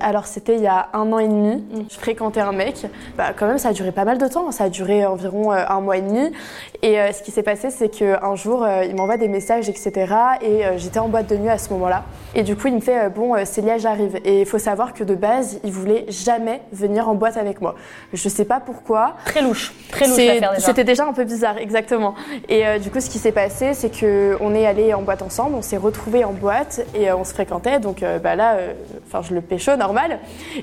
Alors c'était il y a un an et demi, je fréquentais un mec, bah quand même ça a duré pas mal de temps, ça a duré environ euh, un mois et demi. Et euh, ce qui s'est passé c'est qu'un jour euh, il m'envoie des messages etc. Et j'étais en boîte de nuit à ce moment-là. Et du coup il me fait bon Célia j'arrive. Et il faut savoir que de base il voulait jamais venir en boîte avec moi. Je sais pas pourquoi. Très louche. Très louche C'est- l'affaire déjà. C'était déjà un peu bizarre, exactement. Et du coup, ce qui s'est passé, c'est que on est allé en boîte ensemble, on s'est retrouvés en boîte et on se fréquentait. Donc bah là, enfin, je le pécho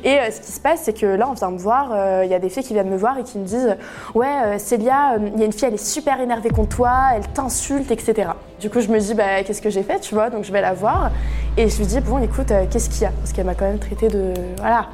Et euh, ce qui se passe, c'est que là, on vient me voir. euh, Il y a des filles qui viennent me voir et qui me disent, ouais, euh, Célia, il y a une fille, elle est super énervée contre toi, elle t'insulte, etc. Du coup, je me dis, bah, qu'est-ce que j'ai fait, tu vois Donc, je vais la voir et je lui dis, bon, écoute, euh, qu'est-ce qu'il y a? Parce qu'elle m'a quand même traité de, voilà.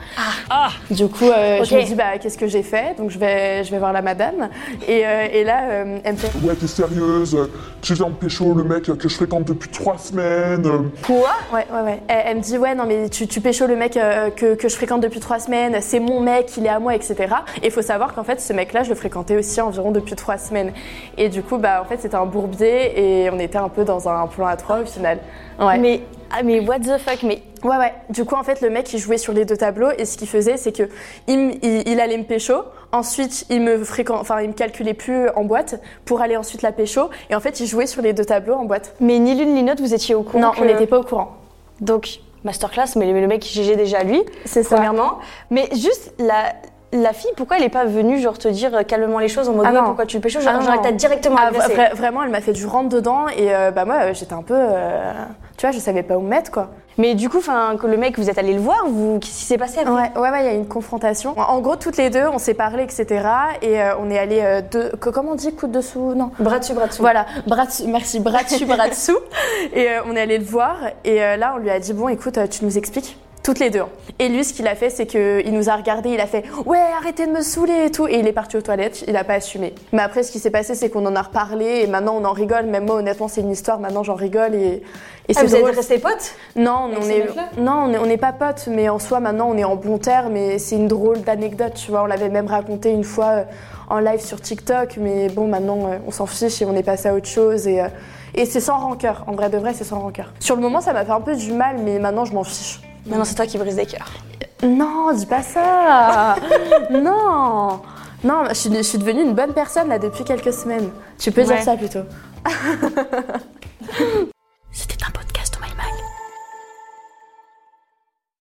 Ah Du coup, euh, je me dis, bah, qu'est-ce que j'ai fait? Donc, je vais, je vais voir la madame. Et, euh, et là, euh, elle me fait, Ouais, t'es sérieuse Tu viens me pécho le mec que je fréquente depuis trois semaines Quoi? Ouais, ouais, ouais. Elle, elle me dit, ouais, non, mais tu, tu pécho le mec euh, que, que je fréquente depuis trois semaines, c'est mon mec, il est à moi, etc. Et il faut savoir qu'en fait, ce mec-là, je le fréquentais aussi environ depuis trois semaines. Et du coup, bah, en fait, c'était un bourbier et on était un peu dans un plan à trois au final. Ouais. Mais, ah, mais what the fuck Mais Ouais, ouais. Du coup, en fait, le mec, il jouait sur les deux tableaux et ce qu'il faisait, c'est que il, il- il allait me pécho. Ensuite, il me fréquent, enfin, il me calculait plus en boîte pour aller ensuite la pécho. Et en fait, il jouait sur les deux tableaux en boîte. Mais ni l'une ni l'autre, vous étiez au courant Non, que- on n'était pas au courant. Donc, masterclass, mais le le mec GG déjà lui, C'est ça. premièrement. Mais juste, la, la fille, pourquoi elle est pas venue genre te dire euh, calmement les choses en mode Ah non. pourquoi tu le pécho Genre, Ah genre, elle non. t'a directement Ah, vra- vraiment, elle m'a fait du rentre dedans et euh, bah moi, euh, j'étais un peu, euh, tu vois, je savais pas où me mettre quoi. Mais du coup, enfin, que le mec, vous êtes allé le voir, vous, qu'est-ce qui s'est passé après? Ouais, ouais, ouais, il y a eu une confrontation. En gros, toutes les deux, on s'est parlé, etc. Et euh, on est allé euh, de, que- comment on dit, coude dessous, non. Bras dessus, bras dessous. Voilà, bras dessus, merci, bras dessus, bras dessous. Et euh, on est allé le voir. Et là, on lui a dit, bon, écoute, tu nous expliques toutes les deux. hein. Et lui, ce qu'il a fait, c'est qu'il nous a regardé, il a fait Ouais, arrêtez de me saouler et tout. Et il est parti aux toilettes, il a pas assumé. Mais après, ce qui s'est passé, c'est qu'on en a reparlé et maintenant on en rigole. Même moi, honnêtement, c'est une histoire, maintenant j'en rigole et, et Ah, c'est vous drôle. êtes restés potes? Non, on est, non, on n'est pas potes, mais en soi, maintenant, on est en bon terme et c'est une drôle d'anecdote, tu vois. On l'avait même raconté une fois euh, en live sur TikTok, mais bon, maintenant, euh, on s'en fiche et on est passé à autre chose et, euh, et c'est sans rancœur. En vrai de vrai, c'est sans rancœur. Sur le moment, ça m'a fait un peu du mal, mais maintenant, je m'en fiche. Maintenant, c'est toi qui brise des cœurs. Non, dis pas ça Non Non, je suis, je suis devenue une bonne personne là depuis quelques semaines. Tu peux Ouais. dire ça plutôt.